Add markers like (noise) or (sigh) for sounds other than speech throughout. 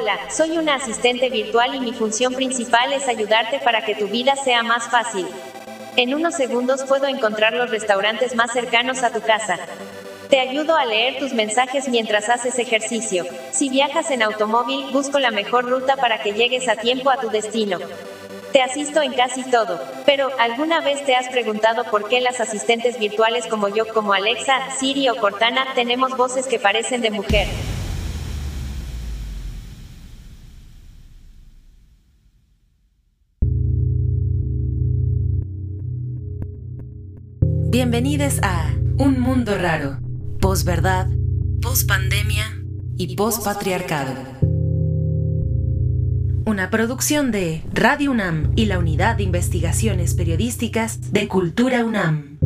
Hola, soy una asistente virtual y mi función principal es ayudarte para que tu vida sea más fácil. En unos segundos puedo encontrar los restaurantes más cercanos a tu casa. Te ayudo a leer tus mensajes mientras haces ejercicio. Si viajas en automóvil, busco la mejor ruta para que llegues a tiempo a tu destino. Te asisto en casi todo. Pero, ¿alguna vez te has preguntado por qué las asistentes virtuales como yo, como Alexa, Siri o Cortana, tenemos voces que parecen de mujer? Bienvenidos a Un Mundo Raro, posverdad, pospandemia y pospatriarcado. Una producción de Radio UNAM y la Unidad de Investigaciones Periodísticas de Cultura UNAM.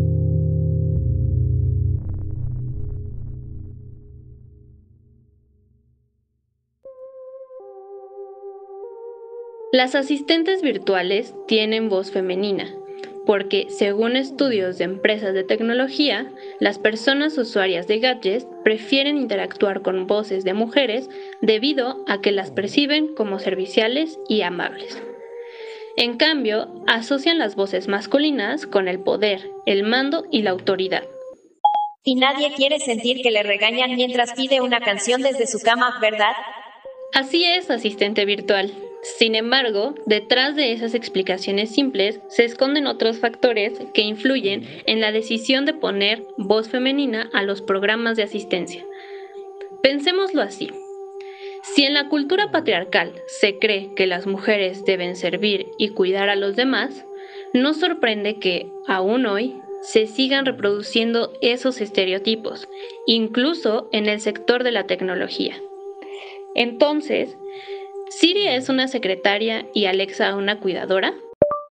Las asistentes virtuales tienen voz femenina porque, según estudios de empresas de tecnología, las personas usuarias de gadgets prefieren interactuar con voces de mujeres debido a que las perciben como serviciales y amables. En cambio, asocian las voces masculinas con el poder, el mando y la autoridad. Y nadie quiere sentir que le regañan mientras pide una canción desde su cama, ¿verdad? Así es, asistente virtual. Sin embargo, detrás de esas explicaciones simples se esconden otros factores que influyen en la decisión de poner voz femenina a los programas de asistencia. Pensémoslo así. Si en la cultura patriarcal se cree que las mujeres deben servir y cuidar a los demás, no sorprende que, aún hoy, se sigan reproduciendo esos estereotipos, incluso en el sector de la tecnología. Entonces, ¿Siri es una secretaria y Alexa una cuidadora?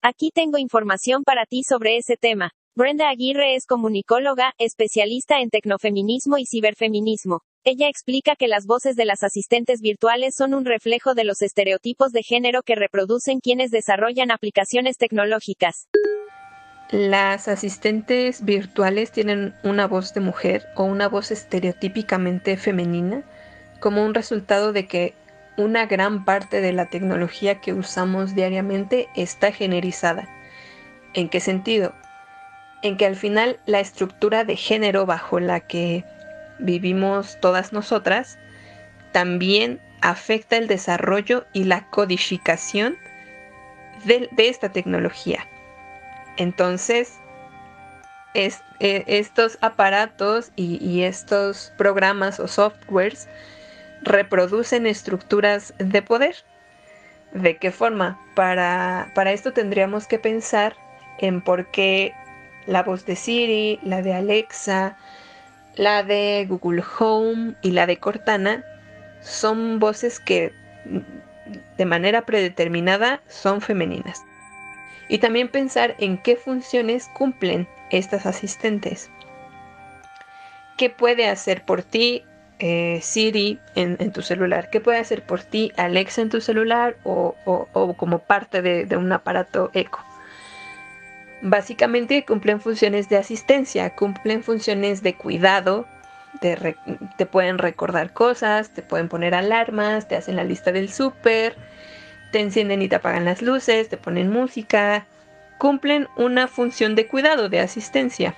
Aquí tengo información para ti sobre ese tema. Brenda Aguirre es comunicóloga, especialista en tecnofeminismo y ciberfeminismo. Ella explica que las voces de las asistentes virtuales son un reflejo de los estereotipos de género que reproducen quienes desarrollan aplicaciones tecnológicas. Las asistentes virtuales tienen una voz de mujer o una voz estereotípicamente femenina como un resultado de que una gran parte de la tecnología que usamos diariamente está generizada. ¿En qué sentido? En que al final la estructura de género bajo la que vivimos todas nosotras también afecta el desarrollo y la codificación de, esta tecnología. Entonces, e, estos aparatos y estos programas o softwares reproducen estructuras de poder. ¿De qué forma? Para, para esto tendríamos que pensar en por qué la voz de Siri, la de Alexa, la de Google Home y la de Cortana son voces que de manera predeterminada son femeninas. Y también pensar en qué funciones cumplen estas asistentes. ¿Qué puede hacer por ti eh, Siri en, tu celular? ¿Qué puede hacer por ti Alexa en tu celular o, como parte de, un aparato eco? Básicamente cumplen funciones de asistencia, cumplen funciones de cuidado, te, pueden recordar cosas, te pueden poner alarmas, te hacen la lista del súper, te encienden y te apagan las luces, te ponen música, cumplen una función de cuidado, de asistencia.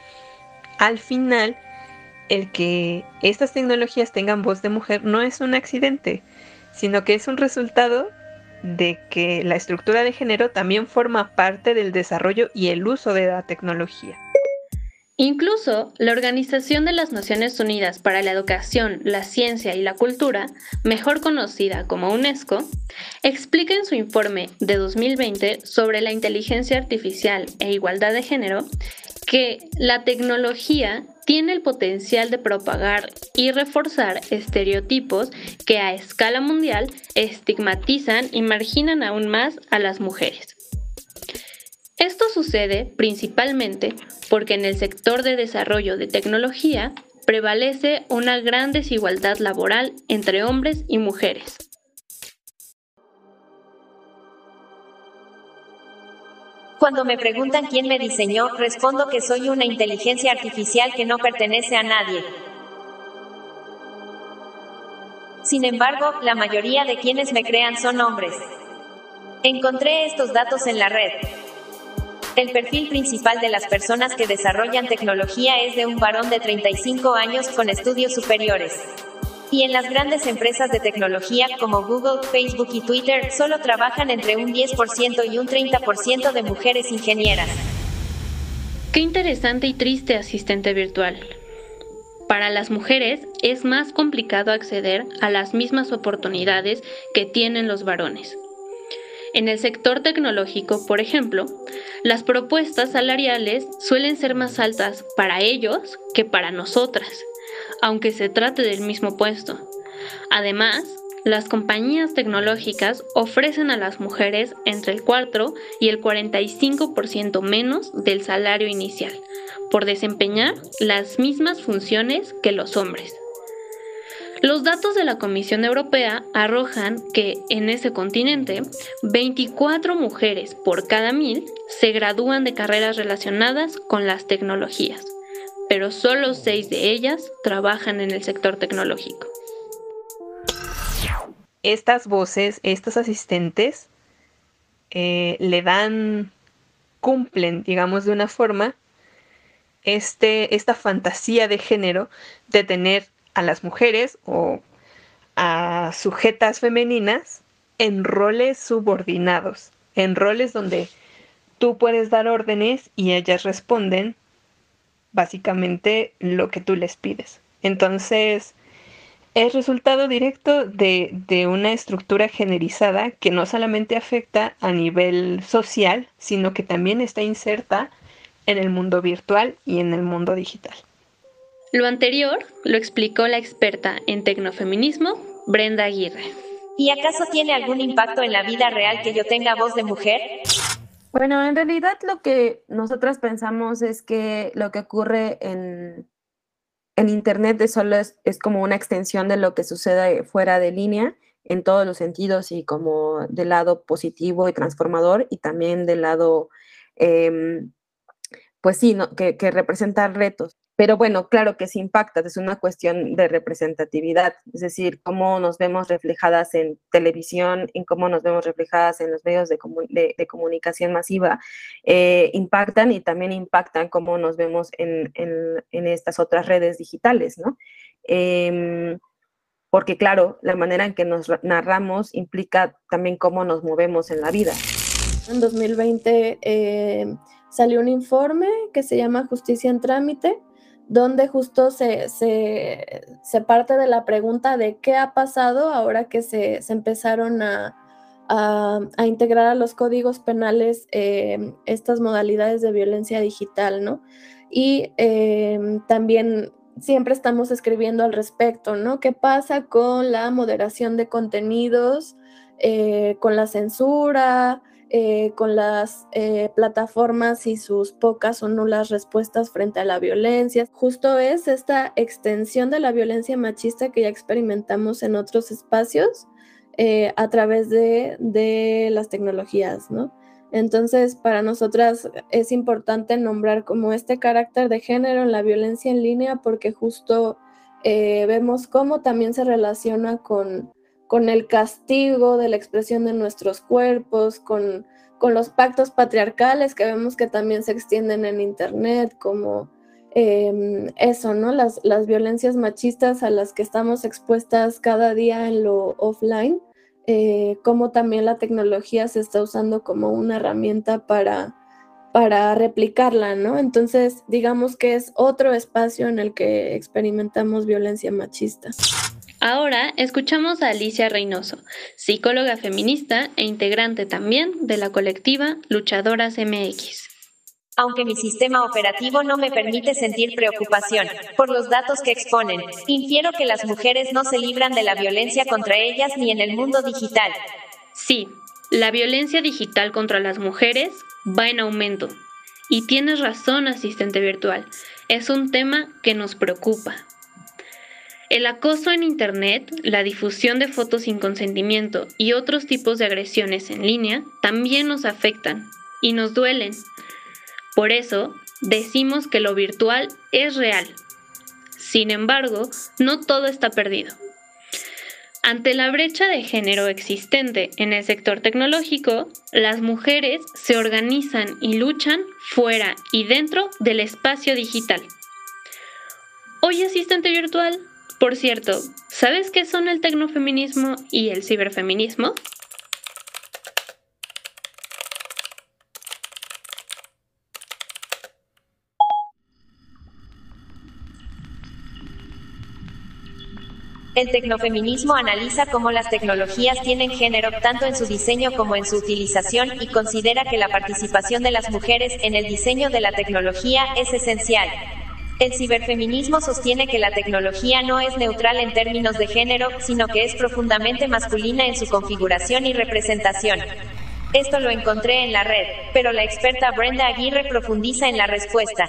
Al final, el que estas tecnologías tengan voz de mujer no es un accidente, sino que es un resultado de que la estructura de género también forma parte del desarrollo y el uso de la tecnología. Incluso la Organización de las Naciones Unidas para la Educación, la Ciencia y la Cultura, mejor conocida como UNESCO, explica en su informe de 2020 sobre la inteligencia artificial e igualdad de género que la tecnología tiene el potencial de propagar y reforzar estereotipos que a escala mundial estigmatizan y marginan aún más a las mujeres. Esto sucede principalmente porque en el sector de desarrollo de tecnología prevalece una gran desigualdad laboral entre hombres y mujeres. Cuando me preguntan quién me diseñó, respondo que soy una inteligencia artificial que no pertenece a nadie. Sin embargo, la mayoría de quienes me crean son hombres. Encontré estos datos en la red. El perfil principal de las personas que desarrollan tecnología es de un varón de 35 años con estudios superiores. Y en las grandes empresas de tecnología como Google, Facebook y Twitter solo trabajan entre un 10% y un 30% de mujeres ingenieras. Qué interesante y triste asistente virtual. Para las mujeres es más complicado acceder a las mismas oportunidades que tienen los varones. En el sector tecnológico, por ejemplo, las propuestas salariales suelen ser más altas para ellos que para nosotras aunque se trate del mismo puesto. Además, las compañías tecnológicas ofrecen a las mujeres entre el 4 y el 45% menos del salario inicial por desempeñar las mismas funciones que los hombres. Los datos de la Comisión Europea arrojan que en ese continente 24 mujeres por cada mil se gradúan de carreras relacionadas con las tecnologías pero solo seis de ellas trabajan en el sector tecnológico. Estas voces, estos asistentes, eh, le dan, cumplen, digamos, de una forma, este, esta fantasía de género de tener a las mujeres o a sujetas femeninas en roles subordinados, en roles donde tú puedes dar órdenes y ellas responden básicamente lo que tú les pides. Entonces, es resultado directo de, una estructura generalizada que no solamente afecta a nivel social, sino que también está inserta en el mundo virtual y en el mundo digital. Lo anterior lo explicó la experta en tecnofeminismo, Brenda Aguirre. ¿Y acaso tiene algún impacto en la vida real que yo tenga voz de mujer? Bueno, en realidad lo que nosotras pensamos es que lo que ocurre en, en Internet es solo es, como una extensión de lo que sucede fuera de línea en todos los sentidos y como del lado positivo y transformador y también del lado, em, pues sí, que, que representa retos. Pero bueno, claro que sí impacta, es una cuestión de representatividad, es decir, cómo nos vemos reflejadas en televisión, en cómo nos vemos reflejadas en los medios de, comunicación masiva, eh, impactan y también impactan cómo nos vemos en, estas otras redes digitales, ¿no? Em, porque claro, la manera en que nos narramos implica también cómo nos movemos en la vida. En 2020 eh, salió un informe que se llama Justicia en Trámite, donde justo se, se, parte de la pregunta de qué ha pasado ahora que se, empezaron a, a, integrar a los códigos penales eh, estas modalidades de violencia digital, ¿no? Y eh, también siempre estamos escribiendo al respecto, ¿no? ¿Qué pasa con la moderación de contenidos, eh, con la censura? Eh, con las eh, plataformas y sus pocas o nulas respuestas frente a la violencia. Justo es esta extensión de la violencia machista que ya experimentamos en otros espacios eh, a través de, de, las tecnologías, ¿no? Entonces, para nosotras es importante nombrar como este carácter de género en la violencia en línea porque justo vemos cómo también se relaciona con con el castigo de la expresión de nuestros cuerpos, con, los pactos patriarcales que vemos que también se extienden en Internet, como em, eso, ¿no? Las, las violencias machistas a las que estamos expuestas cada día en lo offline, eh, como también la tecnología se está usando como una herramienta para, para replicarla, ¿no? Entonces, digamos que es otro espacio en el que experimentamos violencia machista. Ahora escuchamos a Alicia Reynoso, psicóloga feminista e integrante también de la colectiva Luchadoras MX. Aunque mi sistema operativo no me permite sentir preocupación por los datos que exponen, infiero que las mujeres no se libran de la violencia contra ellas ni en el mundo digital. Sí, la violencia digital contra las mujeres va en aumento. Y tienes razón, asistente virtual, es un tema que nos preocupa. El acoso en Internet, la difusión de fotos sin consentimiento y otros tipos de agresiones en línea también nos afectan y nos duelen. Por eso, decimos que lo virtual es real. Sin embargo, no todo está perdido. Ante la brecha de género existente en el sector tecnológico, las mujeres se organizan y luchan fuera y dentro del espacio digital. Hoy asistente virtual, por cierto, ¿sabes qué son el tecnofeminismo y el ciberfeminismo? El tecnofeminismo analiza cómo las tecnologías tienen género tanto en su diseño como en su utilización y considera que la participación de las mujeres en el diseño de la tecnología es esencial. El ciberfeminismo sostiene que la tecnología no es neutral en términos de género, sino que es profundamente masculina en su configuración y representación. Esto lo encontré en la red, pero la experta Brenda Aguirre profundiza en la respuesta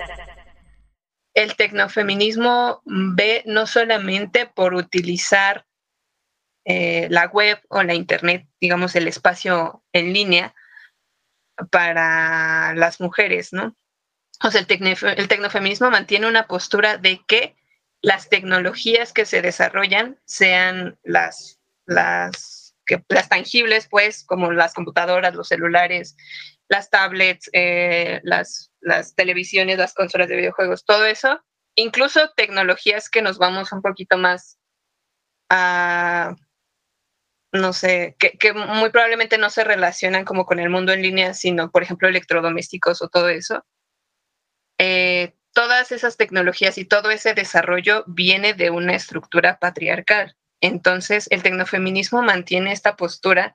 el tecnofeminismo ve no solamente por utilizar eh, la web o la internet, digamos, el espacio en línea para las mujeres, ¿no? O sea, el, tecnofeminismo mantiene una postura de que las tecnologías que se desarrollan sean las, las, que, las tangibles, pues, como las computadoras, los celulares, las tablets, eh, las las televisiones, las consolas de videojuegos, todo eso, incluso tecnologías que nos vamos un poquito más a, no sé, que, muy probablemente no se relacionan como con el mundo en línea, sino, por ejemplo, electrodomésticos o todo eso. Eh, todas esas tecnologías y todo ese desarrollo viene de una estructura patriarcal. Entonces, el tecnofeminismo mantiene esta postura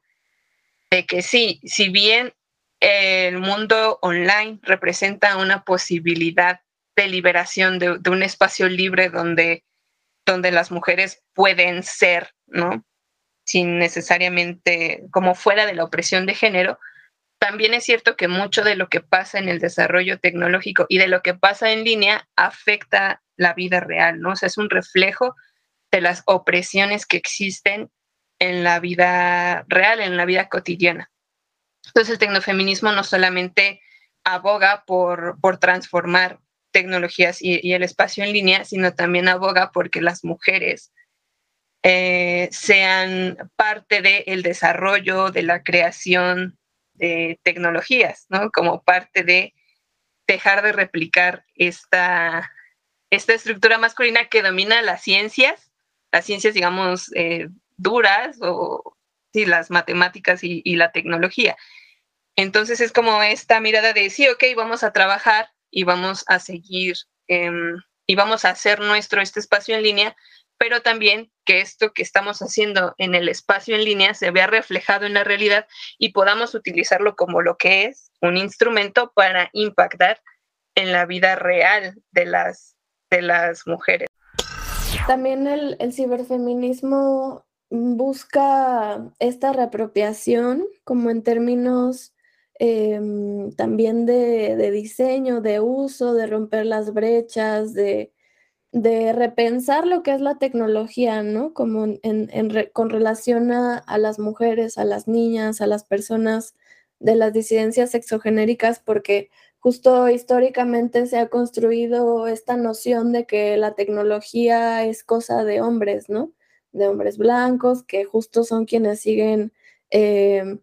de que sí, si bien el mundo online representa una posibilidad de liberación de, un espacio libre donde, donde las mujeres pueden ser, ¿no? Sin necesariamente como fuera de la opresión de género. También es cierto que mucho de lo que pasa en el desarrollo tecnológico y de lo que pasa en línea afecta la vida real, ¿no? O sea, es un reflejo de las opresiones que existen en la vida real, en la vida cotidiana. Entonces el tecnofeminismo no solamente aboga por, por transformar tecnologías y, el espacio en línea, sino también aboga porque las mujeres eh, sean parte del desarrollo, de la creación de tecnologías, ¿no? Como parte de dejar de replicar esta, esta estructura masculina que domina las ciencias, las ciencias, digamos, eh, duras o sí, las matemáticas y, la tecnología. Entonces es como esta mirada de, sí, ok, vamos a trabajar y vamos a seguir em, y vamos a hacer nuestro este espacio en línea, pero también que esto que estamos haciendo en el espacio en línea se vea reflejado en la realidad y podamos utilizarlo como lo que es, un instrumento para impactar en la vida real de las, de las mujeres. También el, el ciberfeminismo busca esta reapropiación como en términos em, también de, diseño, de uso, de romper las brechas, de, repensar lo que es la tecnología, ¿no? Como en, con relación a, a, las mujeres, a las niñas, a las personas de las disidencias sexogenéricas, porque justo históricamente se ha construido esta noción de que la tecnología es cosa de hombres, ¿no? de hombres blancos, que justo son quienes siguen eh,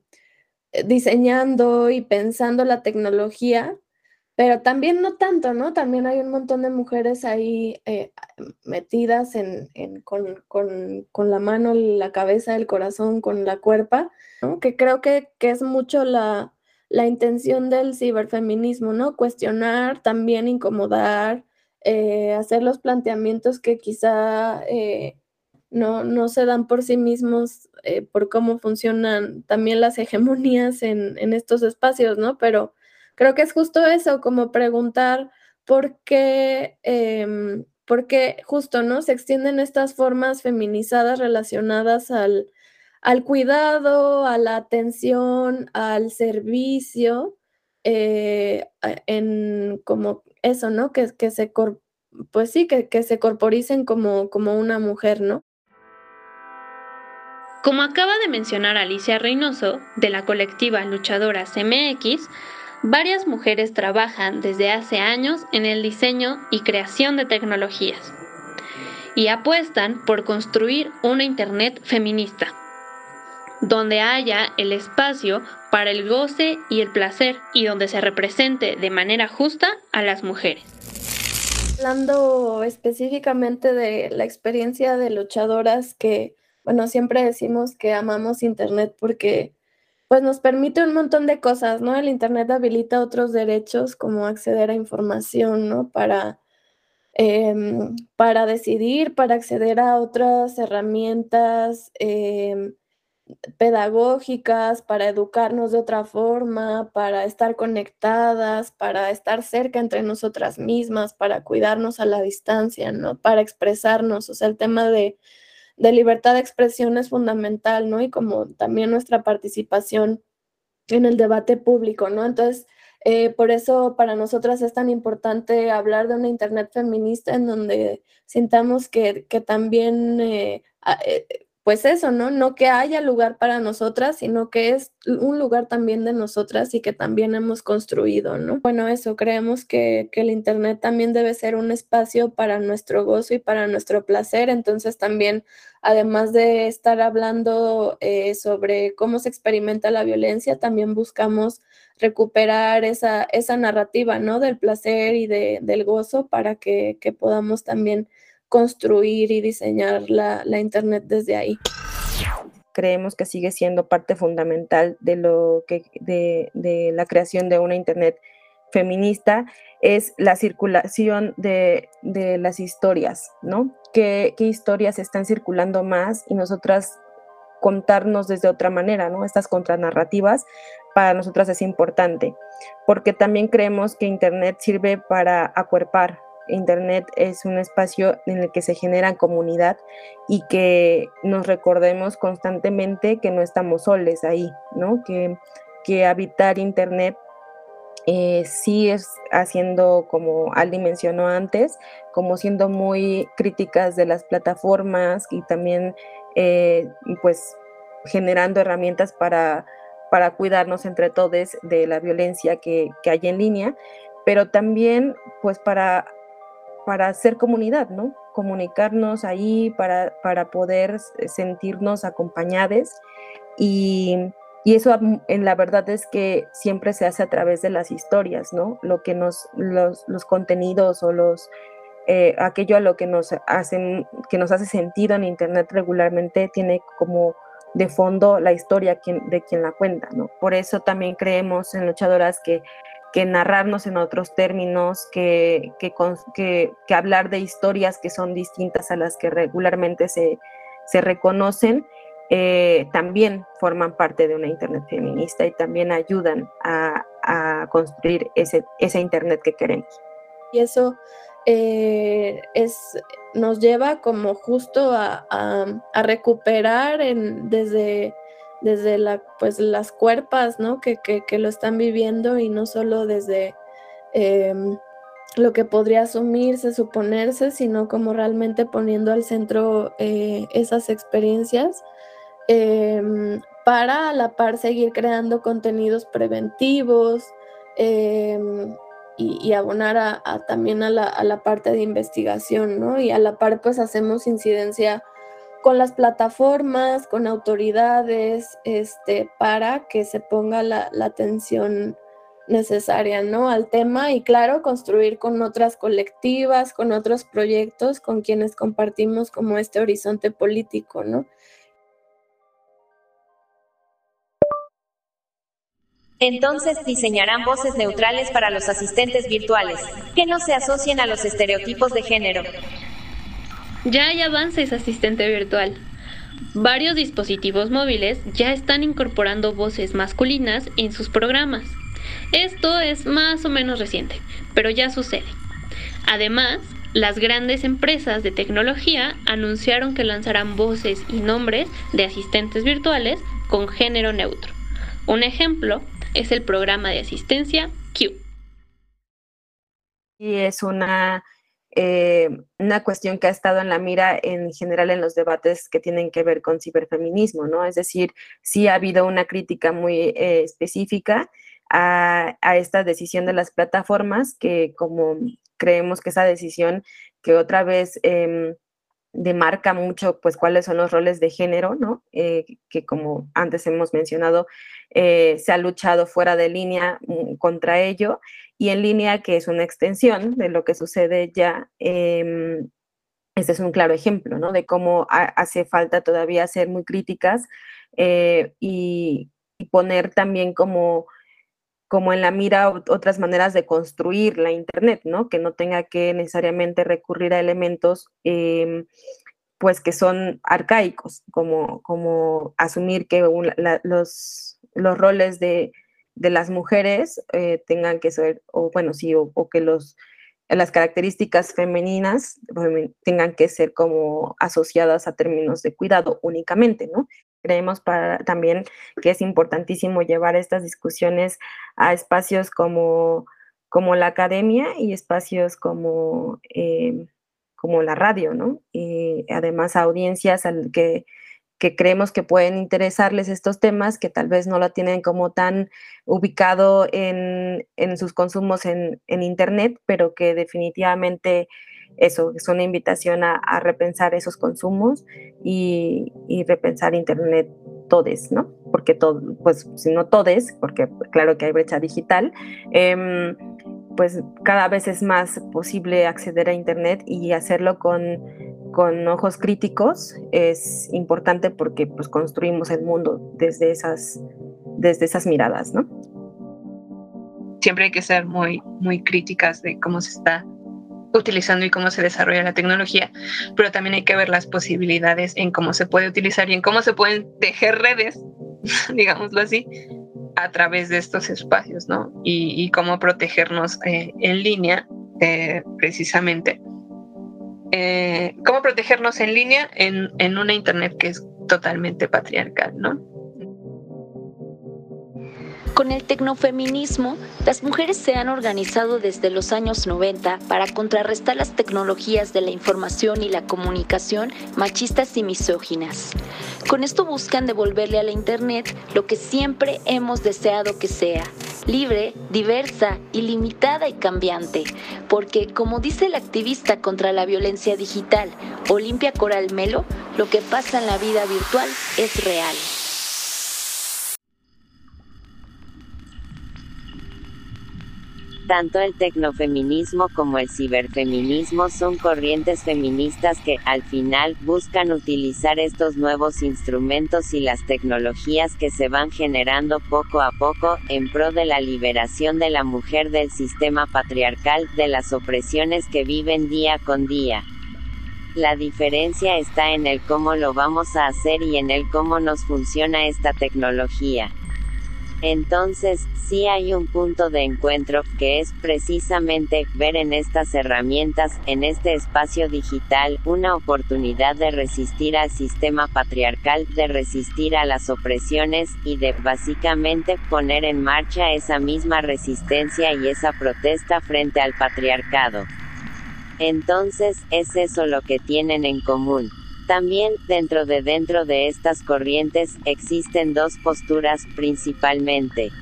diseñando y pensando la tecnología, pero también no tanto, ¿no? También hay un montón de mujeres ahí eh, metidas en, con, la mano, la cabeza, el corazón, con la cuerpa, ¿no? Que creo que, es mucho la, intención del ciberfeminismo, ¿no? Cuestionar, también incomodar, eh, hacer los planteamientos que quizá no, no se dan por sí mismos eh, por cómo funcionan también las hegemonías en, estos espacios, ¿no? Pero creo que es justo eso, como preguntar por qué, em, por qué justo, ¿no? Se extienden estas formas feminizadas relacionadas al, al cuidado, a la atención, al servicio, eh, en como eso, ¿no? Que, que se, pues sí, que, que se corporicen como, como una mujer, ¿no? Como acaba de mencionar Alicia Reynoso, de la colectiva Luchadoras MX, varias mujeres trabajan desde hace años en el diseño y creación de tecnologías. y apuestan por construir una Internet feminista, donde haya el espacio para el goce y el placer y donde se represente de manera justa a las mujeres. Hablando específicamente de la experiencia de luchadoras que, bueno, siempre decimos que amamos Internet porque pues nos permite un montón de cosas, ¿no? El Internet habilita otros derechos como acceder a información, ¿no? Para, em, para decidir, para acceder a otras herramientas em, pedagógicas, para educarnos de otra forma, para estar conectadas, para estar cerca entre nosotras mismas, para cuidarnos a la distancia, ¿no? Para expresarnos, o sea, el tema de de libertad de expresión es fundamental, ¿no? Y como también nuestra participación en el debate público, ¿no? Entonces, eh, por eso para nosotras es tan importante hablar de una Internet feminista en donde sintamos que, también eh, eh, pues eso, ¿no? No que haya lugar para nosotras, sino que es un lugar también de nosotras y que también hemos construido, ¿no? Bueno, eso, creemos que, el Internet también debe ser un espacio para nuestro gozo y para nuestro placer, entonces también, además de estar hablando eh, sobre cómo se experimenta la violencia, también buscamos recuperar esa, esa narrativa, ¿no? Del placer y de, del gozo para que, que podamos también construir y diseñar la, Internet desde ahí. Creemos que sigue siendo parte fundamental de, lo que, de, la creación de una Internet feminista es la circulación de, las historias, ¿no? ¿Qué, ¿Qué, historias están circulando más y nosotras contarnos desde otra manera, ¿no? Estas contranarrativas para nosotras es importante, porque también creemos que Internet sirve para acuerpar Internet es un espacio en el que se genera comunidad y que nos recordemos constantemente que no estamos soles ahí, ¿no? Que, que habitar Internet eh, sí es haciendo, como Aldi mencionó antes, como siendo muy críticas de las plataformas y también eh, pues generando herramientas para, para cuidarnos entre todos de la violencia que, que hay en línea, pero también pues para para hacer comunidad, ¿no? Comunicarnos ahí para, para poder sentirnos acompañados y, eso en la verdad es que siempre se hace a través de las historias, ¿no? Lo que nos, los, contenidos o los, eh, aquello a lo que nos, hacen, que nos hace sentido en Internet regularmente tiene como de fondo la historia de quien la cuenta, ¿no? Por eso también creemos en Luchadoras que que narrarnos en otros términos, que, que, hablar de historias que son distintas a las que regularmente se, reconocen, eh, también forman parte de una Internet feminista y también ayudan a, construir ese, Internet que queremos. Y eso eh, es, nos lleva como justo a, recuperar en, desde desde la, pues, las cuerpas, ¿no? Que, lo están viviendo y no solo desde em, lo que podría asumirse, suponerse, sino como realmente poniendo al centro eh, esas experiencias em, para a la par seguir creando contenidos preventivos em, y, abonar a, también a la, a la, parte de investigación, ¿no? Y a la par pues hacemos incidencia con las plataformas, con autoridades, este, para que se ponga la, atención necesaria, ¿no? Al tema y claro, construir con otras colectivas, con otros proyectos, con quienes compartimos como este horizonte político, ¿no? Entonces diseñarán voces neutrales para los asistentes virtuales, que no se asocien a los estereotipos de género. Ya hay avances asistente virtual. Varios dispositivos móviles ya están incorporando voces masculinas en sus programas. Esto es más o menos reciente, pero ya sucede. Además, las grandes empresas de tecnología anunciaron que lanzarán voces y nombres de asistentes virtuales con género neutro. Un ejemplo es el programa de asistencia Q. Y es una eh, una cuestión que ha estado en la mira en general en los debates que tienen que ver con ciberfeminismo, ¿no? Es decir, sí ha habido una crítica muy eh, específica a, esta decisión de las plataformas, que como creemos que esa decisión que otra vez em, demarca mucho pues cuáles son los roles de género, ¿no? Eh, que como antes hemos mencionado, eh, se ha luchado fuera de línea mm, contra ello y en línea, que es una extensión de lo que sucede ya. Em, este es un claro ejemplo, ¿no? De cómo hace falta todavía ser muy críticas eh, y, poner también como como en la mira otras maneras de construir la Internet, ¿no? Que no tenga que necesariamente recurrir a elementos em, pues que son arcaicos, como, como asumir que los, los roles de, las mujeres eh, tengan que ser, o bueno, sí, o, que los, las características femeninas tengan que ser como asociadas a términos de cuidado únicamente, ¿no? Creemos también que es importantísimo llevar estas discusiones a espacios como, como la academia y espacios como, eh, como la radio, ¿no? Y además a audiencias al que, que creemos que pueden interesarles estos temas, que tal vez no lo tienen como tan ubicado en, en sus consumos en, en, Internet, pero que definitivamente eso es una invitación a, repensar esos consumos y, repensar Internet todes, ¿no? Porque todo, pues si no todes, porque claro que hay brecha digital, em, pues cada vez es más posible acceder a Internet y hacerlo con, con ojos críticos es importante porque pues construimos el mundo desde esas, desde esas miradas, ¿no? Siempre hay que ser muy, muy críticas de cómo se está utilizando y cómo se desarrolla la tecnología, pero también hay que ver las posibilidades en cómo se puede utilizar y en cómo se pueden tejer redes, (laughs) digámoslo así, a través de estos espacios, ¿no? Y, cómo protegernos eh, en línea, eh, precisamente. Eh, cómo protegernos en línea en, en una Internet que es totalmente patriarcal, ¿no? Con el tecnofeminismo, las mujeres se han organizado desde los años 90 para contrarrestar las tecnologías de la información y la comunicación machistas y misóginas. Con esto buscan devolverle a la Internet lo que siempre hemos deseado que sea, libre, diversa, ilimitada y cambiante, porque como dice la activista contra la violencia digital, Olimpia Coral Melo, lo que pasa en la vida virtual es real. Tanto el tecnofeminismo como el ciberfeminismo son corrientes feministas que, al final, buscan utilizar estos nuevos instrumentos y las tecnologías que se van generando poco a poco, en pro de la liberación de la mujer del sistema patriarcal, de las opresiones que viven día con día. La diferencia está en el cómo lo vamos a hacer y en el cómo nos funciona esta tecnología. Entonces, sí hay un punto de encuentro, que es precisamente ver en estas herramientas, en este espacio digital, una oportunidad de resistir al sistema patriarcal, de resistir a las opresiones, y de básicamente poner en marcha esa misma resistencia y esa protesta frente al patriarcado. Entonces, es eso lo que tienen en común. También, dentro de dentro de estas corrientes, existen dos posturas, principalmente.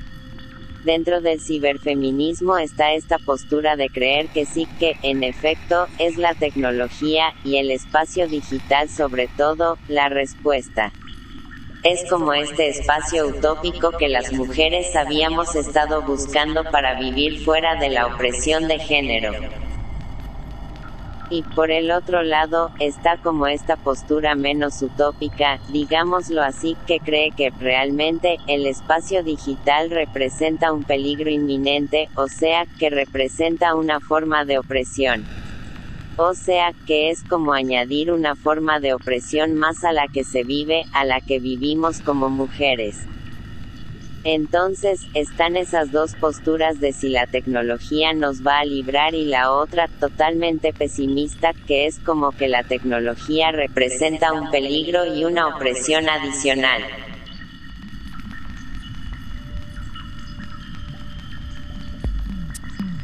Dentro del ciberfeminismo está esta postura de creer que sí que, en efecto, es la tecnología, y el espacio digital sobre todo, la respuesta. Es como este espacio utópico que las mujeres habíamos estado buscando para vivir fuera de la opresión de género. Y por el otro lado, está como esta postura menos utópica, digámoslo así, que cree que realmente el espacio digital representa un peligro inminente, o sea, que representa una forma de opresión. O sea, que es como añadir una forma de opresión más a la que se vive, a la que vivimos como mujeres. Entonces, están esas dos posturas de si la tecnología nos va a librar y la otra totalmente pesimista, que es como que la tecnología representa un peligro y una opresión adicional.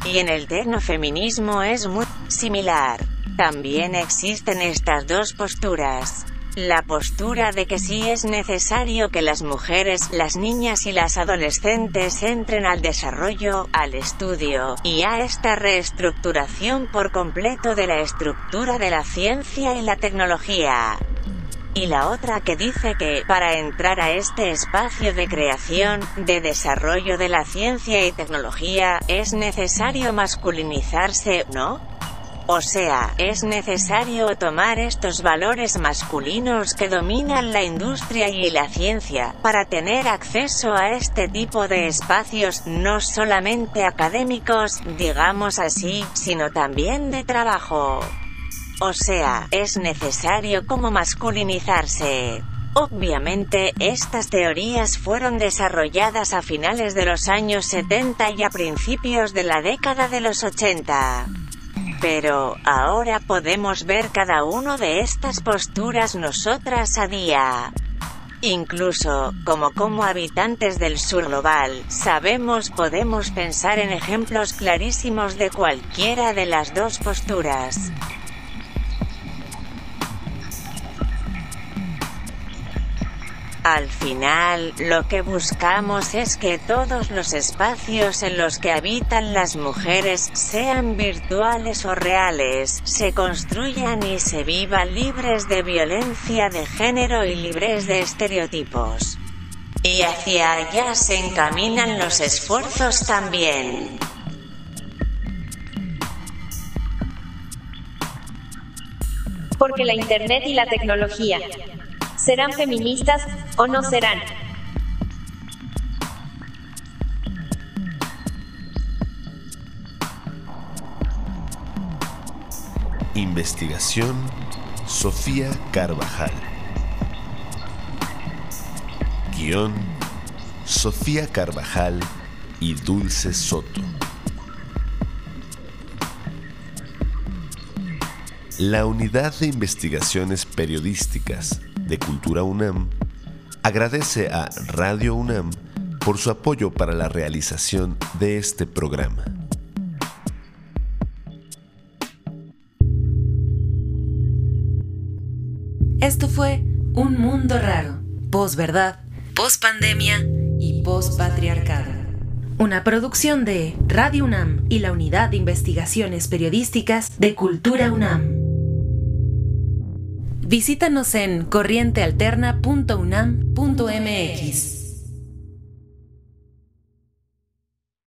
Y en el tecnofeminismo es muy similar. También existen estas dos posturas. La postura de que sí es necesario que las mujeres, las niñas y las adolescentes entren al desarrollo, al estudio, y a esta reestructuración por completo de la estructura de la ciencia y la tecnología y la otra que dice que, para entrar a este espacio de creación, de desarrollo de la ciencia y tecnología, es necesario masculinizarse, ¿no? O sea, es necesario tomar estos valores masculinos que dominan la industria y la ciencia, para tener acceso a este tipo de espacios, no solamente académicos, digamos así, sino también de trabajo. O sea, es necesario como masculinizarse. Obviamente, estas teorías fueron desarrolladas a finales de los años 70 y a principios de la década de los 80. Pero, ahora podemos ver cada uno de estas posturas nosotras a día. Incluso, como como habitantes del sur global, sabemos podemos pensar en ejemplos clarísimos de cualquiera de las dos posturas. Al final, lo que buscamos es que todos los espacios en los que habitan las mujeres, sean virtuales o reales, se construyan y se vivan libres de violencia de género y libres de estereotipos. Y hacia allá se encaminan los esfuerzos también. Porque la Internet y la tecnología ¿Serán feministas o no serán? Investigación Sofía Carvajal. Guión Sofía Carvajal y Dulce Soto. La Unidad de Investigaciones Periodísticas de Cultura UNAM agradece a Radio UNAM por su apoyo para la realización de este programa. Esto fue Un Mundo Raro, posverdad, pospandemia y pospatriarcado. Una producción de Radio UNAM y la Unidad de Investigaciones Periodísticas de Cultura UNAM. Visítanos en corrientealterna.unam.mx.